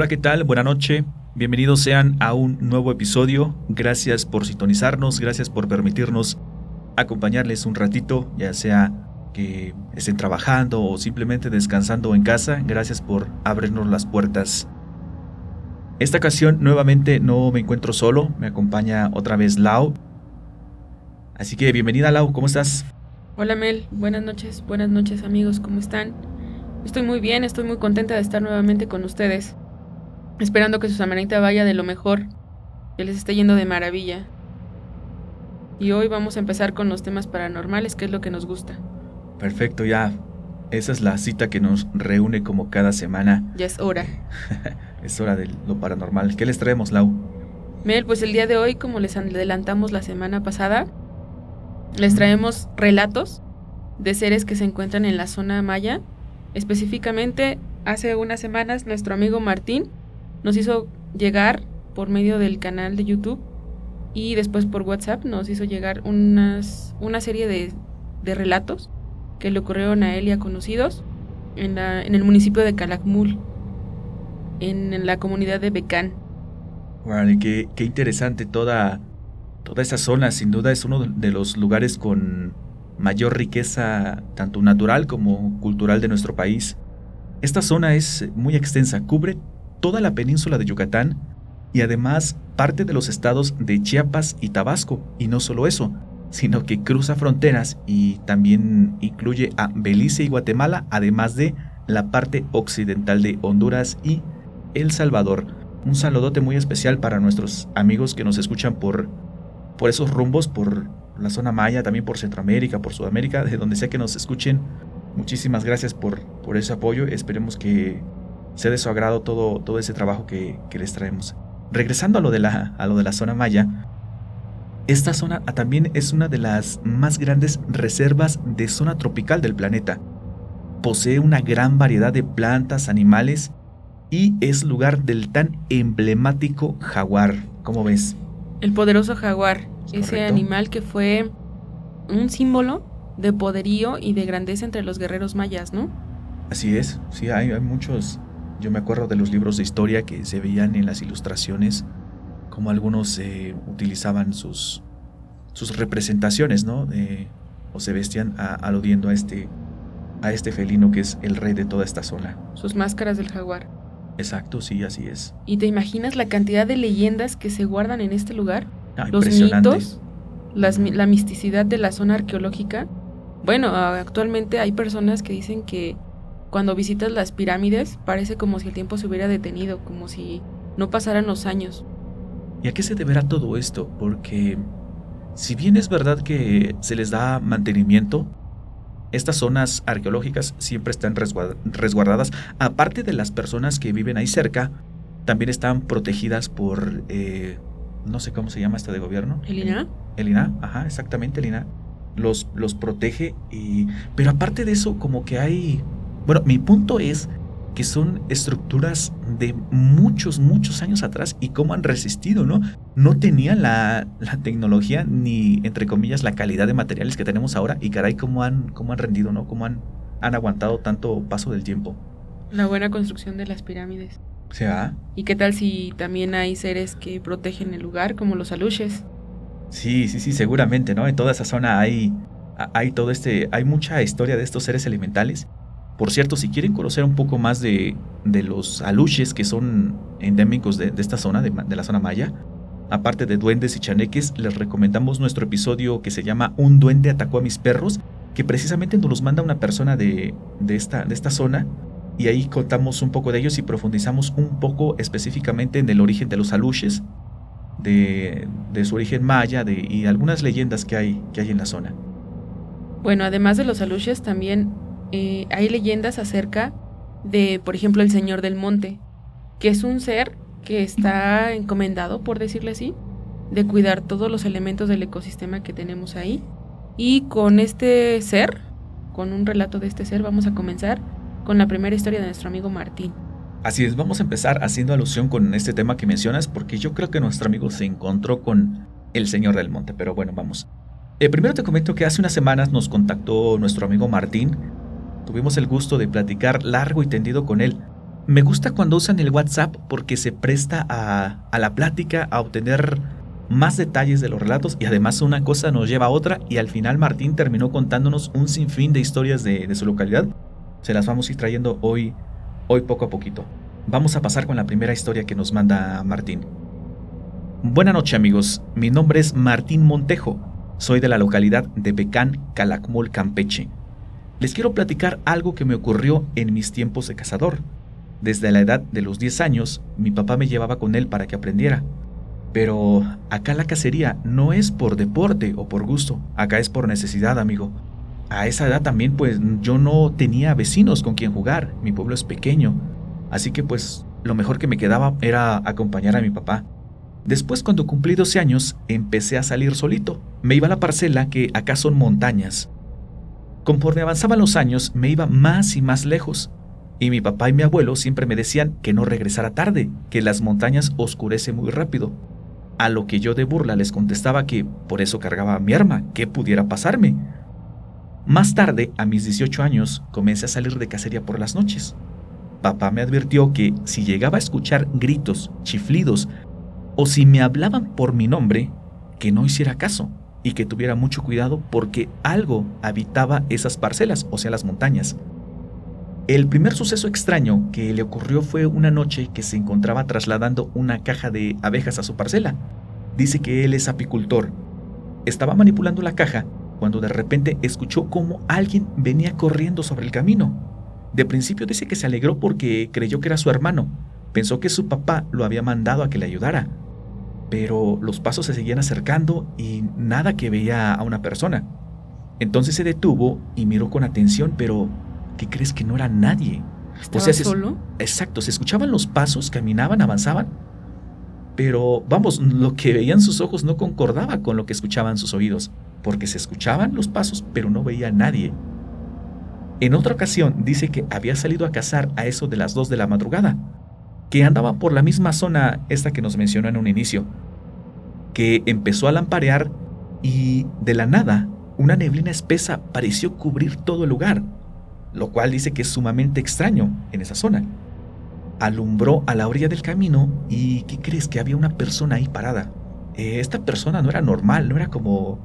Hola, ¿qué tal? Buenas noches. Bienvenidos sean a un nuevo episodio. Gracias por sintonizarnos, gracias por permitirnos acompañarles un ratito, ya sea que estén trabajando o simplemente descansando en casa. Gracias por abrirnos las puertas. Esta ocasión nuevamente no me encuentro solo, me acompaña otra vez Lau. Así que bienvenida Lau, ¿cómo estás? Hola Mel, buenas noches, buenas noches amigos, ¿cómo están? Estoy muy bien, estoy muy contenta de estar nuevamente con ustedes esperando que su semanita vaya de lo mejor, que les esté yendo de maravilla. Y hoy vamos a empezar con los temas paranormales, que es lo que nos gusta. Perfecto, ya. Esa es la cita que nos reúne como cada semana. Ya es hora. es hora de lo paranormal. ¿Qué les traemos, Lau? Mel, pues el día de hoy, como les adelantamos la semana pasada, les traemos relatos de seres que se encuentran en la zona maya. Específicamente, hace unas semanas, nuestro amigo Martín nos hizo llegar por medio del canal de YouTube y después por WhatsApp nos hizo llegar unas, una serie de, de relatos que le ocurrieron a él y a conocidos en, la, en el municipio de Calakmul, en, la comunidad de Becán. Vale, qué, qué, interesante toda, toda esa zona. Sin duda es uno de los lugares con mayor riqueza, tanto natural como cultural de nuestro país. Esta zona es muy extensa, cubre toda la península de Yucatán y además parte de los estados de Chiapas y Tabasco. Y no solo eso, sino que cruza fronteras y también incluye a Belice y Guatemala, además de la parte occidental de Honduras y El Salvador. Un saludote muy especial para nuestros amigos que nos escuchan por, por esos rumbos, por la zona maya, también por Centroamérica, por Sudamérica, de donde sea que nos escuchen. Muchísimas gracias por, por ese apoyo. Esperemos que sea de su agrado todo, todo ese trabajo que, les traemos. Regresando a lo, de la, a lo de la zona maya, esta zona también es una de las más grandes reservas de zona tropical del planeta. Posee una gran variedad de plantas, animales y es lugar del tan emblemático jaguar. ¿Cómo ves? El poderoso jaguar, ese animal que fue un símbolo de poderío y de grandeza entre los guerreros mayas, ¿no? Así es, sí, hay, hay muchos yo me acuerdo de los libros de historia que se veían en las ilustraciones, como algunos eh, utilizaban sus, sus representaciones, ¿no? o se vestían aludiendo a este, a este felino que es el rey de toda esta zona. Sus máscaras del jaguar. Exacto, sí, así es. ¿Y te imaginas la cantidad de leyendas que se guardan en este lugar? Ah, Los mitos, la misticidad de la zona arqueológica. Bueno, actualmente hay personas que dicen que cuando visitas las pirámides parece como si el tiempo se hubiera detenido, como si no pasaran los años. ¿Y a qué se deberá todo esto? Porque si bien es verdad que se les da mantenimiento, estas zonas arqueológicas siempre están resguardadas, aparte de las personas que viven ahí cerca, también están protegidas por, eh, no sé cómo se llama esta de gobierno. ¿El INA? El INA, ajá, exactamente, el INA. Los, los protege y... Pero aparte de eso, como que hay bueno, mi punto es que son estructuras de muchos, muchos años atrás y cómo han resistido, ¿no? No tenían la, tecnología ni, entre comillas, la calidad de materiales que tenemos ahora y caray, cómo han, cómo han rendido, ¿no? Cómo han, han aguantado tanto paso del tiempo. La buena construcción de las pirámides. ¿Se va? ¿Y qué tal si también hay seres que protegen el lugar, como los aluches? Sí, sí, sí, seguramente, ¿no? En toda esa zona hay, hay todo este, hay mucha historia de estos seres elementales por cierto, si quieren conocer un poco más de, los aluches que son endémicos de, esta zona, de, la zona maya, aparte de duendes y chaneques, les recomendamos nuestro episodio que se llama Un duende atacó a mis perros, que precisamente nos los manda una persona de, esta, de esta zona y ahí contamos un poco de ellos y profundizamos un poco específicamente en el origen de los aluches, de, su origen maya de, y algunas leyendas que hay, que hay en la zona. Bueno, además de los aluches, también eh, hay leyendas acerca de, por ejemplo, el Señor del Monte, que es un ser que está encomendado, por decirle así, de cuidar todos los elementos del ecosistema que tenemos ahí. Y con este ser, con un relato de este ser, vamos a comenzar con la primera historia de nuestro amigo Martín. Así es, vamos a empezar haciendo alusión con este tema que mencionas, porque yo creo que nuestro amigo se encontró con el Señor del Monte, pero bueno, vamos. Eh, primero te comento que hace unas semanas nos contactó nuestro amigo Martín Tuvimos el gusto de platicar largo y tendido con él. Me gusta cuando usan el WhatsApp porque se presta a, a la plática, a obtener más detalles de los relatos y además una cosa nos lleva a otra y al final Martín terminó contándonos un sinfín de historias de, de su localidad. Se las vamos a ir trayendo hoy, hoy poco a poquito. Vamos a pasar con la primera historia que nos manda Martín. Buenas noches amigos, mi nombre es Martín Montejo, soy de la localidad de Becán, Calakmul, Campeche. Les quiero platicar algo que me ocurrió en mis tiempos de cazador. Desde la edad de los 10 años, mi papá me llevaba con él para que aprendiera. Pero acá la cacería no es por deporte o por gusto, acá es por necesidad, amigo. A esa edad también pues yo no tenía vecinos con quien jugar, mi pueblo es pequeño, así que pues lo mejor que me quedaba era acompañar a mi papá. Después cuando cumplí 12 años empecé a salir solito, me iba a la parcela que acá son montañas. Conforme avanzaban los años me iba más y más lejos, y mi papá y mi abuelo siempre me decían que no regresara tarde, que las montañas oscurecen muy rápido. A lo que yo de burla les contestaba que por eso cargaba mi arma, que pudiera pasarme. Más tarde, a mis 18 años, comencé a salir de cacería por las noches. Papá me advirtió que si llegaba a escuchar gritos, chiflidos, o si me hablaban por mi nombre, que no hiciera caso y que tuviera mucho cuidado porque algo habitaba esas parcelas, o sea, las montañas. El primer suceso extraño que le ocurrió fue una noche que se encontraba trasladando una caja de abejas a su parcela. Dice que él es apicultor. Estaba manipulando la caja cuando de repente escuchó como alguien venía corriendo sobre el camino. De principio dice que se alegró porque creyó que era su hermano. Pensó que su papá lo había mandado a que le ayudara. Pero los pasos se seguían acercando y nada que veía a una persona. Entonces se detuvo y miró con atención, pero ¿qué crees que no era nadie? ¿Estaba solo? exacto, se escuchaban los pasos, caminaban, avanzaban, pero vamos, lo que veían sus ojos no concordaba con lo que escuchaban sus oídos, porque se escuchaban los pasos, pero no veía a nadie. En otra ocasión dice que había salido a cazar a eso de las 2 de la madrugada, que andaba por la misma zona esta que nos mencionó en un inicio, que empezó a lamparear y de la nada una neblina espesa pareció cubrir todo el lugar lo cual dice que es sumamente extraño en esa zona. Alumbró a la orilla del camino y ¿qué crees? Que había una persona ahí parada. Eh, esta persona no era normal, no era como,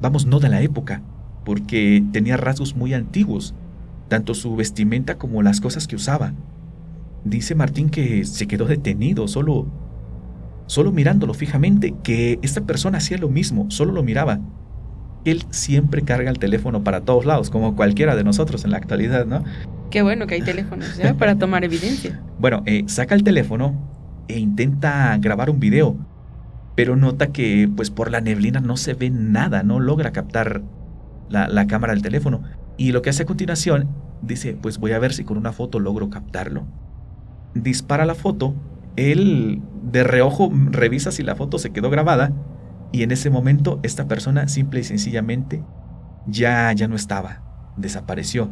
vamos, no de la época, porque tenía rasgos muy antiguos, tanto su vestimenta como las cosas que usaba. Dice Martín que se quedó detenido, solo, solo mirándolo fijamente, que esta persona hacía lo mismo, solo lo miraba él siempre carga el teléfono para todos lados, como cualquiera de nosotros en la actualidad, ¿no? Qué bueno que hay teléfonos ya para tomar evidencia. Bueno, eh, saca el teléfono e intenta grabar un video, pero nota que pues por la neblina no se ve nada, no logra captar la, la cámara del teléfono. Y lo que hace a continuación, dice, pues voy a ver si con una foto logro captarlo. Dispara la foto, él de reojo revisa si la foto se quedó grabada y en ese momento esta persona simple y sencillamente ya, ya no estaba, desapareció.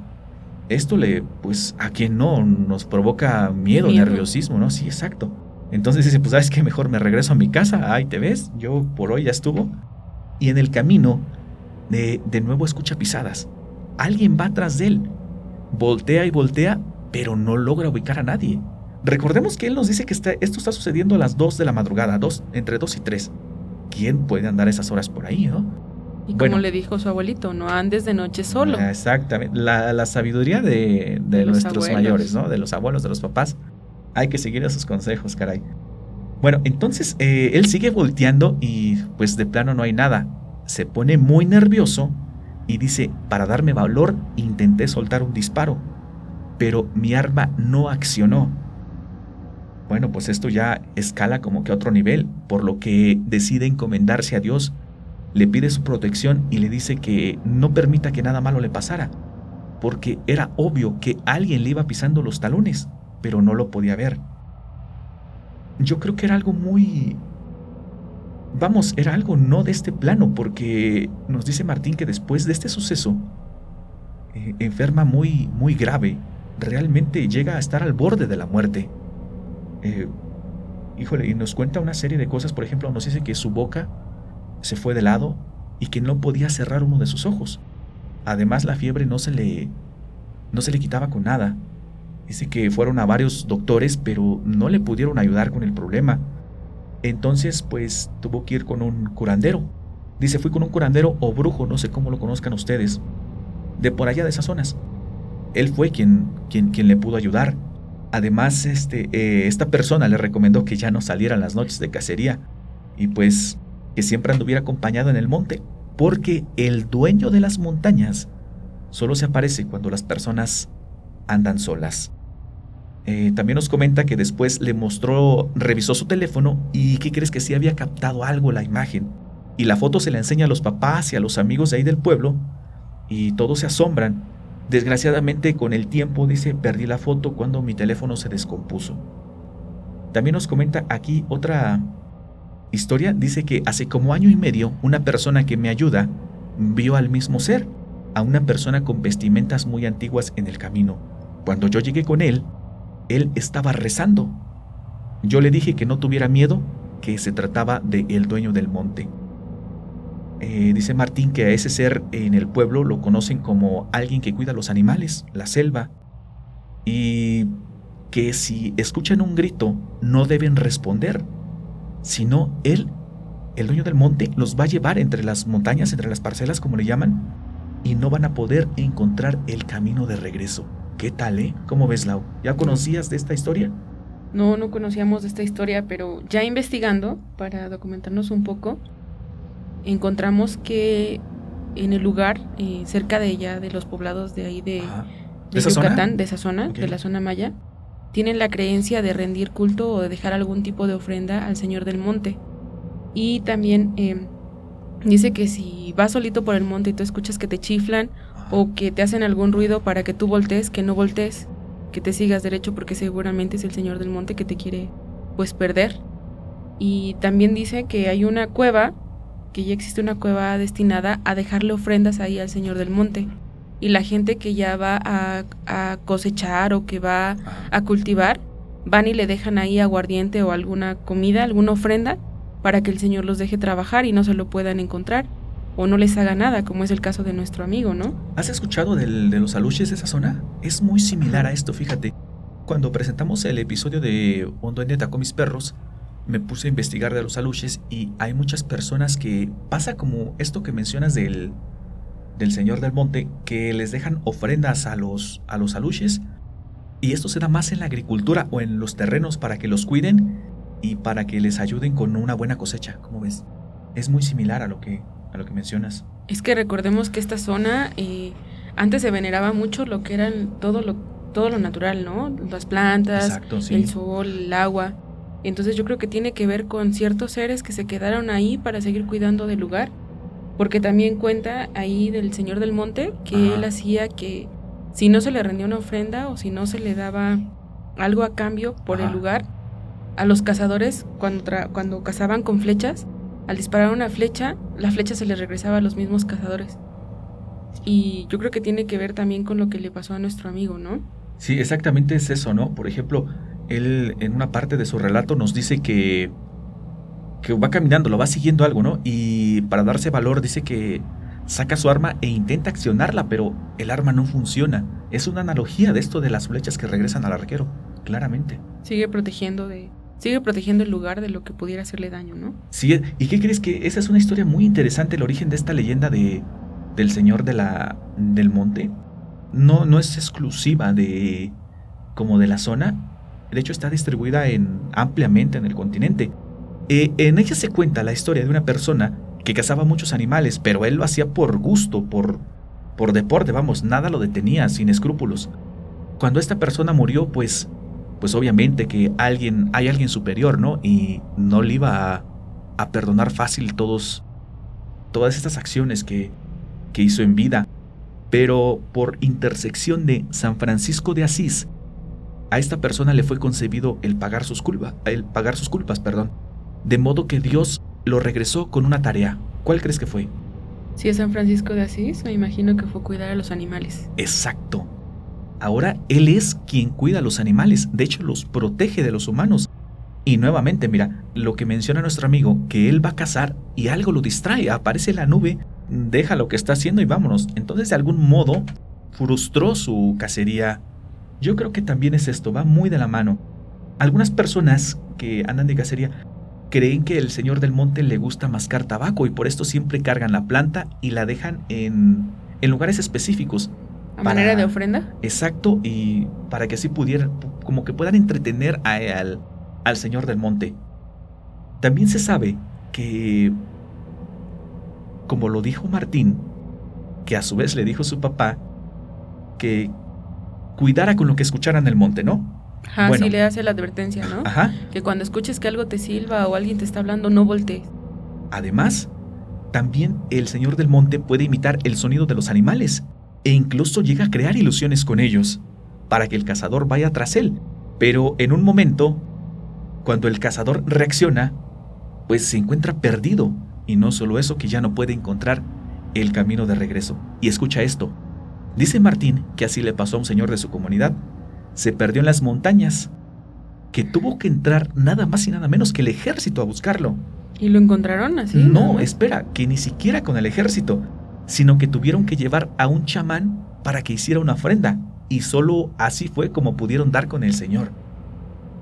Esto le, pues, a quien no nos provoca miedo, nerviosismo, ¿no? Sí, exacto. Entonces dice, pues, ¿sabes qué? Mejor me regreso a mi casa, ahí te ves, yo por hoy ya estuvo. Y en el camino, de, de nuevo escucha pisadas. Alguien va atrás de él. Voltea y voltea, pero no logra ubicar a nadie. Recordemos que él nos dice que esto está sucediendo a las 2 de la madrugada, dos, entre 2 y 3. ¿quién puede andar esas horas por ahí, no? Y como le dijo su abuelito, no andes de noche solo. Ah, exactamente. La, sabiduría de, nuestros mayores, ¿no? De los abuelos, de los papás. Hay que seguir esos consejos, caray. Bueno, entonces eh, él sigue volteando y pues de plano no hay nada. Se pone muy nervioso y dice, para darme valor intenté soltar un disparo, pero mi arma no accionó. Bueno, pues esto ya escala como que a otro nivel, por lo que decide encomendarse a Dios, le pide su protección y le dice que no permita que nada malo le pasara, porque era obvio que alguien le iba pisando los talones, pero no lo podía ver. Yo creo que era algo muy... Vamos, era algo no de este plano, porque nos dice Martín que después de este suceso, eh, enferma muy, muy grave, realmente llega a estar al borde de la muerte. Eh, híjole, y nos cuenta una serie de cosas, por ejemplo, nos dice que su boca se fue de lado y que no podía cerrar uno de sus ojos. Además, la fiebre no se le no se le quitaba con nada. Dice que fueron a varios doctores, pero no le pudieron ayudar con el problema. Entonces, pues tuvo que ir con un curandero. Dice, fui con un curandero o brujo, no sé cómo lo conozcan ustedes, de por allá de esas zonas. Él fue quien, quien, quien le pudo ayudar. Además, este, eh, esta persona le recomendó que ya no saliera en las noches de cacería y pues que siempre anduviera acompañado en el monte, porque el dueño de las montañas solo se aparece cuando las personas andan solas. Eh, también nos comenta que después le mostró, revisó su teléfono y que crees que sí había captado algo la imagen. Y la foto se la enseña a los papás y a los amigos de ahí del pueblo y todos se asombran. Desgraciadamente con el tiempo dice perdí la foto cuando mi teléfono se descompuso. También nos comenta aquí otra historia. Dice que hace como año y medio una persona que me ayuda vio al mismo ser, a una persona con vestimentas muy antiguas en el camino. Cuando yo llegué con él, él estaba rezando. Yo le dije que no tuviera miedo, que se trataba de el dueño del monte. Eh, dice Martín que a ese ser en el pueblo lo conocen como alguien que cuida los animales, la selva, y que si escuchan un grito no deben responder, sino él, el dueño del monte, los va a llevar entre las montañas, entre las parcelas, como le llaman, y no van a poder encontrar el camino de regreso. ¿Qué tal, eh? ¿Cómo ves, Lau? ¿Ya conocías de esta historia? No, no conocíamos de esta historia, pero ya investigando para documentarnos un poco, encontramos que en el lugar, eh, cerca de ella, de los poblados de ahí de, de, Yucatán, de esa zona, de la zona maya, tienen la creencia de rendir culto o de dejar algún tipo de ofrenda al Señor del Monte. Y también em, dice que si vas solito por el monte y tú escuchas que te chiflan o que te hacen algún ruido para que tú voltees, que no voltees, que te sigas derecho porque seguramente es el Señor del Monte que te quiere pues perder. Y también dice que hay una cueva, que ya existe una cueva destinada a dejarle ofrendas ahí al Señor del Monte y la gente que ya va a, cosechar o que va a cultivar, van y le dejan ahí aguardiente o alguna comida, alguna ofrenda, para que el Señor los deje trabajar y no se lo puedan encontrar o no les haga nada, como es el caso de nuestro amigo, ¿no? ¿Has escuchado de los aluches de esa zona? Es muy similar a esto, fíjate. Cuando presentamos el episodio de Un duende atacó mis perros, me puse a investigar de los aluches y hay muchas personas que pasa como esto que mencionas del del Señor del Monte que les dejan ofrendas a los, a los aluches y esto se da más en la agricultura o en los terrenos para que los cuiden y para que les ayuden con una buena cosecha, como ves. Es muy similar a lo que, a lo que mencionas. Es que recordemos que esta zona eh, antes se veneraba mucho lo que eran todo lo, todo lo natural, ¿no? Las plantas, el sol, el agua. Entonces yo creo que tiene que ver con ciertos seres que se quedaron ahí para seguir cuidando del lugar porque también cuenta ahí del Señor del Monte que él hacía que si no se le rendía una ofrenda o si no se le daba algo a cambio por el lugar, a los cazadores cuando, cuando cazaban con flechas, al disparar una flecha, la flecha se le regresaba a los mismos cazadores. Y yo creo que tiene que ver también con lo que le pasó a nuestro amigo, ¿no? Sí, exactamente es eso, ¿no? Por ejemplo, él en una parte de su relato nos dice que que va caminando, lo va siguiendo algo, ¿no? Y para darse valor dice que saca su arma e intenta accionarla, pero el arma no funciona. Es una analogía de esto de las flechas que regresan al arquero, claramente. Sigue protegiendo de sigue protegiendo el lugar de lo que pudiera hacerle daño, ¿no? Sí, ¿y qué crees que esa es una historia muy interesante el origen de esta leyenda de del señor de la del monte? No no es exclusiva de como de la zona. De hecho está distribuida en ampliamente en el continente. Eh, en ella se cuenta la historia de una persona que cazaba muchos animales, pero él lo hacía por gusto, por, por deporte, vamos, nada lo detenía, sin escrúpulos. Cuando esta persona murió, pues, pues obviamente que alguien, hay alguien superior, ¿no? Y no le iba a, perdonar fácil todas estas acciones que, que hizo en vida. Pero por intersección de San Francisco de Asís, a esta persona le fue concebido el pagar sus culpas, el pagar sus culpas, perdón de modo que Dios lo regresó con una tarea. ¿Cuál crees que fue? Si es San Francisco de Asís, me imagino que fue cuidar a los animales. Exacto. Ahora Él es quien cuida a los animales, de hecho los protege de los humanos. Y nuevamente, mira, lo que menciona nuestro amigo, que Él va a cazar y algo lo distrae, aparece la nube, deja lo que está haciendo y vámonos. Entonces, de algún modo, frustró su cacería Yo creo que también es esto, va muy de la mano. Algunas personas que andan de cacería creen que el señor del monte le gusta mascar tabaco y por esto siempre cargan la planta y la dejan en, en lugares específicos. ¿A manera de ofrenda? Exacto, y para que así pudieran, como que puedan entretener al, al señor del monte. También se sabe que, como lo dijo Martín, que a su vez le dijo su papá, que cuidara con lo que escuchara en el monte, ¿no? Ajá, sí le hace la advertencia, ¿no? Ajá. Que cuando escuches que algo te silba o alguien te está hablando, no voltees. Además, también el señor del monte puede imitar el sonido de los animales e incluso llega a crear ilusiones con ellos, para que el cazador vaya tras él. Pero en un momento, cuando el cazador reacciona, pues se encuentra perdido, y no solo eso, que ya no puede encontrar el camino de regreso. Y escucha esto. Dice Martín que así le pasó a un señor de su comunidad. Se perdió en las montañas, que tuvo que entrar nada más y nada menos que el ejército a buscarlo. ¿Y lo encontraron así? No, espera, que ni siquiera con el ejército, sino que tuvieron que llevar a un chamán para que hiciera una ofrenda, y solo así fue como pudieron dar con el Señor.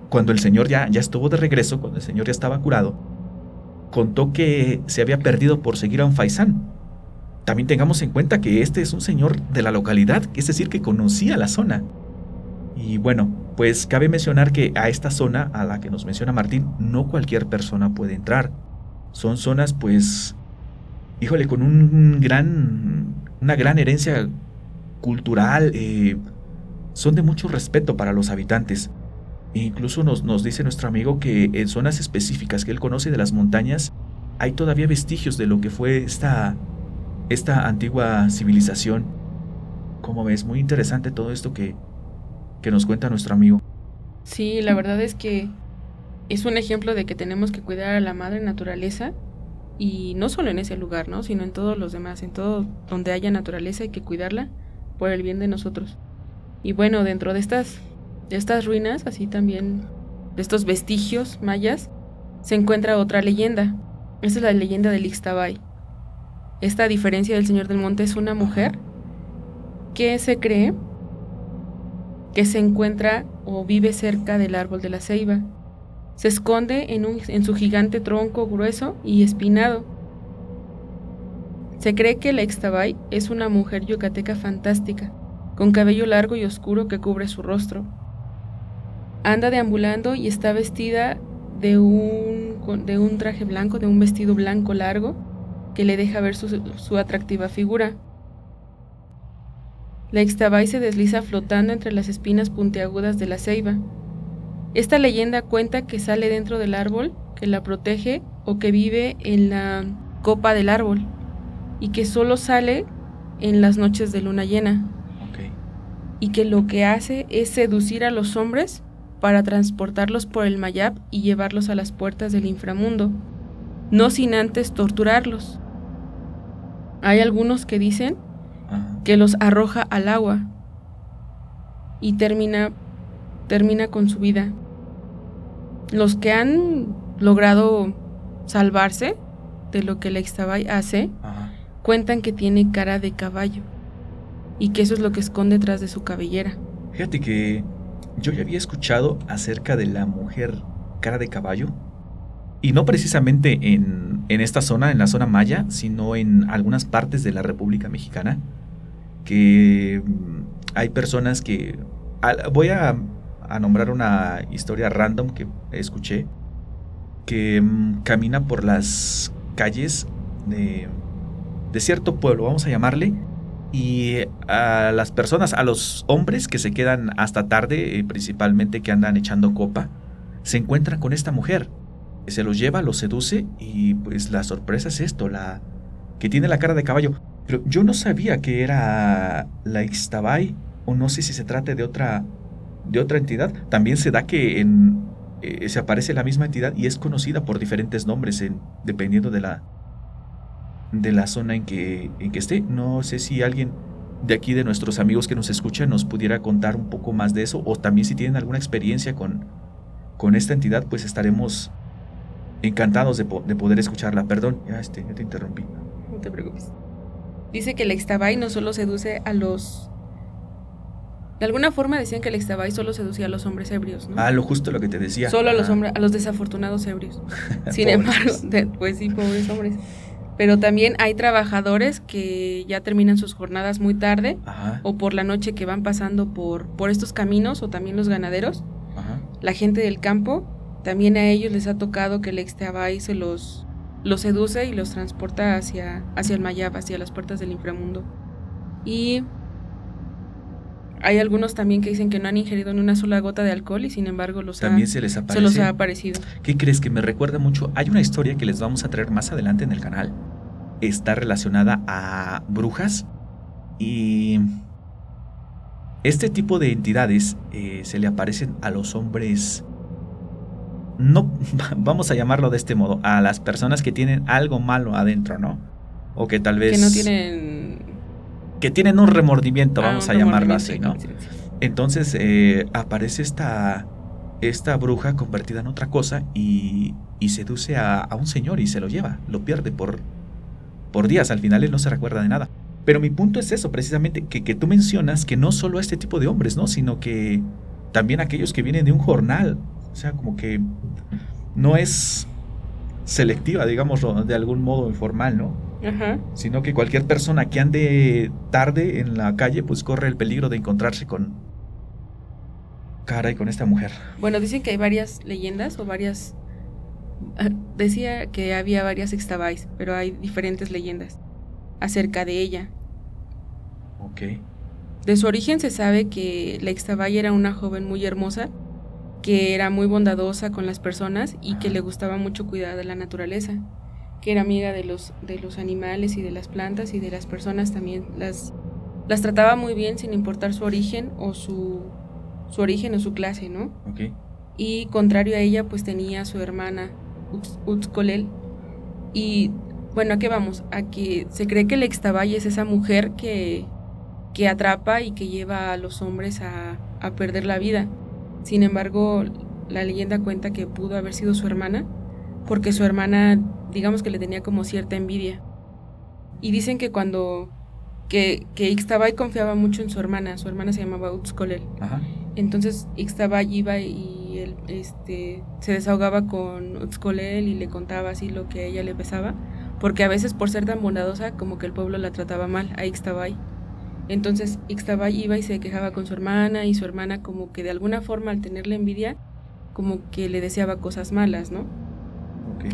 Cuando el Señor ya, ya estuvo de regreso, cuando el Señor ya estaba curado, contó que se había perdido por seguir a un faisán, también tengamos en cuenta que este es un señor de la localidad, es decir, que conocía la zona. Y bueno, pues cabe mencionar que a esta zona a la que nos menciona Martín, no cualquier persona puede entrar. Son zonas, pues, híjole, con un gran, una gran herencia cultural, eh, son de mucho respeto para los habitantes. E incluso nos, nos dice nuestro amigo que en zonas específicas que él conoce de las montañas, hay todavía vestigios de lo que fue esta esta antigua civilización. Como ves, muy interesante todo esto que, que nos cuenta nuestro amigo. Sí, la verdad es que es un ejemplo de que tenemos que cuidar a la madre naturaleza y no solo en ese lugar, ¿no? sino en todos los demás, en todo donde haya naturaleza hay que cuidarla por el bien de nosotros. Y bueno, dentro de estas, de estas ruinas, así también, de estos vestigios mayas, se encuentra otra leyenda. Esa es la leyenda del Ixtabay. Esta diferencia del Señor del Monte es una mujer que se cree que se encuentra o vive cerca del árbol de la ceiba. Se esconde en, un, en su gigante tronco grueso y espinado. Se cree que la Ixtabay es una mujer yucateca fantástica, con cabello largo y oscuro que cubre su rostro. Anda deambulando y está vestida de un, de un traje blanco, de un vestido blanco largo, que le deja ver su, atractiva figura. La Ixtabay se desliza flotando entre las espinas puntiagudas de la ceiba. Esta leyenda cuenta que sale dentro del árbol, que la protege o que vive en la copa del árbol y que solo sale en las noches de luna llena. Y que lo que hace es seducir a los hombres para transportarlos por el Mayab y llevarlos a las puertas del inframundo, no sin antes torturarlos. Hay algunos que dicen que los arroja al agua y termina, termina con su vida. Los que han logrado salvarse de lo que el Ixtabay hace, cuentan que tiene cara de caballo y que eso es lo que esconde detrás de su cabellera. Fíjate que yo ya había escuchado acerca de la mujer cara de caballo y no precisamente en, esta zona, en la zona maya, sino en algunas partes de la República Mexicana, que mm, hay personas que... Voy a, nombrar una historia random que escuché, que mm, camina por las calles de, de cierto pueblo, vamos a llamarle, y a las personas, a los hombres que se quedan hasta tarde, eh, principalmente que andan echando copa, se encuentran con esta mujer se los lleva, los seduce y pues la sorpresa es esto, la que tiene la cara de caballo. Pero yo no sabía que era la Ixtabay o no sé si se trata de otra de otra entidad. También se da que eh, se aparece la misma entidad y es conocida por diferentes nombres en, dependiendo de la de la zona en que en que esté. No sé si alguien de aquí de nuestros amigos que nos escuchan nos pudiera contar un poco más de eso o también si tienen alguna experiencia con con esta entidad, pues estaremos encantados de, poder escucharla. Perdón, ya, este, te interrumpí. No te preocupes. Dice que el Ixtabay no solo seduce a los De alguna forma decían que el Ixtabay solo seducía a los hombres ebrios, ¿no? Ah, lo justo lo que te decía. Solo a los Ajá. hombres, a los desafortunados ebrios. Sin embargo, de- pues sí, pobres hombres. Pero también hay trabajadores que ya terminan sus jornadas muy tarde Ajá, o por la noche que van pasando por, por estos caminos o también los ganaderos, ajá. la gente del campo, también a ellos les ha tocado que el Ixtabay se los, los seduce y los transporta hacia, hacia el Mayab, hacia las puertas del inframundo. Y hay algunos también que dicen que no han ingerido ni una sola gota de alcohol y sin embargo los ha- También se les se los ha aparecido. ¿Qué crees que me recuerda mucho? Hay una historia que les vamos a traer más adelante en el canal. Está relacionada a brujas y este tipo de entidades eh, se le aparecen a los hombres. No, vamos a llamarlo de este modo, a las personas que tienen algo malo adentro, ¿no? O que tal vez Que no tienen... que tienen un remordimiento, ah, vamos un a llamarlo así, ¿no? Entonces eh, aparece esta, esta bruja convertida en otra cosa y, y seduce a, a un señor y se lo lleva, lo pierde por, por días, al final él no se recuerda de nada. Pero mi punto es eso, precisamente, que, que tú mencionas que no solo a este tipo de hombres, ¿no? Sino que también aquellos que vienen de un jornal, o sea, como que no es selectiva, digámoslo, de algún modo informal, ¿no? Ajá. sino que cualquier persona que ande tarde en la calle pues corre el peligro de encontrarse con cara y con esta mujer. Bueno, dicen que hay varias leyendas o varias... ah, Decía que había varias Ixtabais, pero hay diferentes leyendas acerca de ella. Ok. De su origen se sabe que la Ixtabay era una joven muy hermosa, que era muy bondadosa con las personas y que le gustaba mucho cuidar de la naturaleza, que era amiga de los, de los animales y de las plantas y de las personas también. Las, las trataba muy bien sin importar su origen o su, su origen o su clase, ¿no? Ok. y contrario a ella pues tenía a su hermana Uts- Utzcolel y bueno, ¿a qué vamos? A que se cree que el Ixtabay es esa mujer que, que atrapa y que lleva a los hombres a, a perder la vida. Sin embargo, la leyenda cuenta que pudo haber sido su hermana, porque su hermana, digamos que le tenía como cierta envidia. Y dicen que cuando, que, que Ixtabay confiaba mucho en su hermana, su hermana se llamaba Utzcolel. Ajá. Entonces Ixtabay iba y él este, se desahogaba con Utzcolel y le contaba así lo que a ella le pesaba, porque a veces por ser tan bondadosa como que el pueblo la trataba mal a Ixtabay. Entonces Ixtabay iba y se quejaba con su hermana y su hermana como que de alguna forma al tenerle envidia como que le deseaba cosas malas, ¿no? Ok.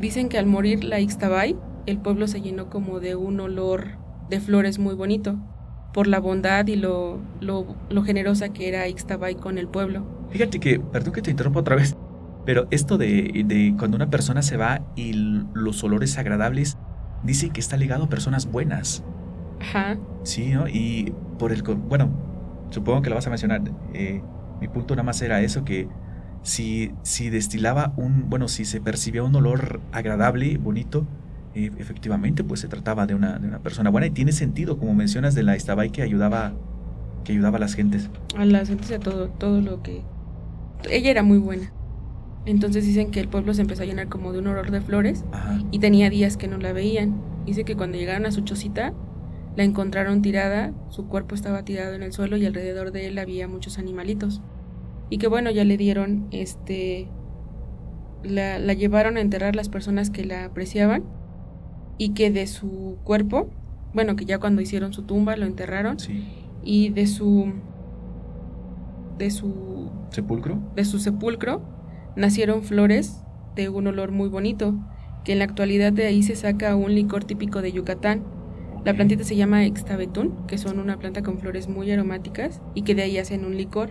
Dicen que al morir la Ixtabay, el pueblo se llenó como de un olor de flores muy bonito, por la bondad y lo, lo, lo generosa que era Ixtabay con el pueblo. Fíjate que, perdón que te interrumpa otra vez, pero esto de, de cuando una persona se va y los olores agradables, dicen que está ligado a personas buenas. Ajá, Sí, ¿no? Y por el... Bueno, supongo que lo vas a mencionar. eh, mi punto nada más era eso, que si, si destilaba un... Bueno, si se percibía un olor agradable, bonito, eh, efectivamente, pues se trataba de una, de una persona buena. Y tiene sentido, como mencionas, de la Istabay que ayudaba, que ayudaba a las gentes. a la sentencia todo, todo lo que... Ella era muy buena. Entonces dicen que el pueblo se empezó a llenar como de un olor de flores Ajá. y tenía días que no la veían. Dice que cuando llegaron a su chocita, la encontraron tirada, su cuerpo estaba tirado en el suelo y alrededor de él había muchos animalitos. Y que bueno, ya le dieron, este, la, la llevaron a enterrar las personas que la apreciaban y que de su cuerpo, bueno, que ya cuando hicieron su tumba lo enterraron Sí. y de su, de su ¿Sepulcro? de su sepulcro nacieron flores de un olor muy bonito, que en la actualidad de ahí se saca un licor típico de Yucatán. La plantita se llama extabetún, que son una planta con flores muy aromáticas y que de ahí hacen un licor.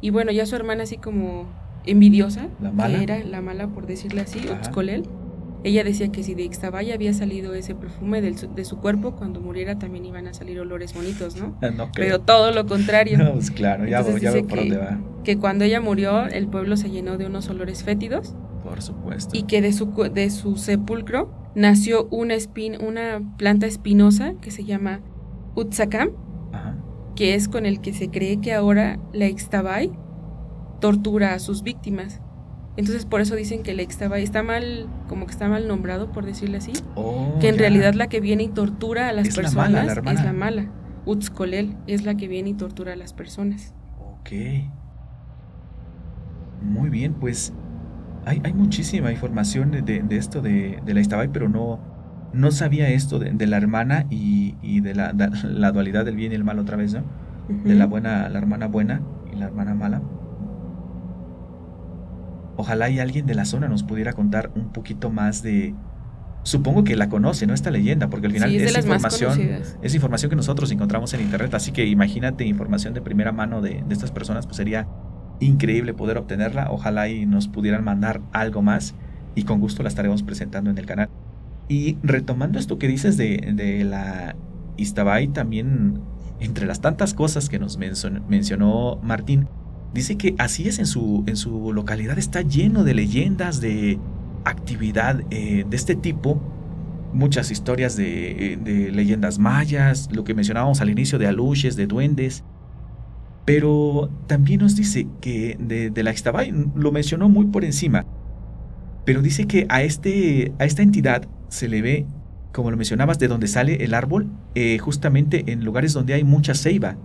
Y bueno, ya su hermana así como envidiosa, La mala. que era la mala por decirle así, Ajá. Ella decía que si de Ixtabay había salido ese perfume del de su cuerpo, cuando muriera también iban a salir olores bonitos, ¿no? No. Pero todo lo contrario. No, pues claro, ya, Entonces veo- ya dice veo por que- dónde va. que cuando ella murió el pueblo se llenó de unos olores fétidos Por supuesto. y que de su, de su sepulcro nació una, espin- una planta espinosa que se llama Utsakam, Ajá. que es con el que se cree que ahora la Ixtabay tortura a sus víctimas. Entonces por eso dicen que la Ixtabay está mal, como que está mal nombrado, por decirle así, Oh, que en ya. realidad la que viene y tortura a las Es la personas mala, la hermana. es la mala. Utzcolel es la que viene y tortura a las personas. Ok. Muy bien, pues hay, hay muchísima información de, de esto de, de, la Istabay, pero no, no sabía esto de, la hermana y, y de la, la, dualidad del bien y el mal otra vez, ¿no? De la buena, la hermana buena y la hermana mala. Ojalá y alguien de la zona nos pudiera contar un poquito más de, supongo que la conoce, ¿no? Esta leyenda, porque al final es, información, es información que nosotros encontramos en internet, así que imagínate información de primera mano de, de, estas personas, pues sería increíble poder obtenerla. Ojalá y nos pudieran mandar algo más y con gusto la estaremos presentando en el canal. Y retomando esto que dices de, de la Istabay, también entre las tantas cosas que nos mencionó Martín, dice que así es en su, en su localidad, está lleno de leyendas, de actividad eh, de este tipo, muchas historias de, de, leyendas mayas, lo que mencionábamos al inicio de aluches, de duendes, pero también nos dice que de, de la Ixtabay, lo mencionó muy por encima, pero dice que a, este, a esta entidad se le ve, como lo mencionabas, de donde sale el árbol, eh, justamente en lugares donde hay mucha ceiba.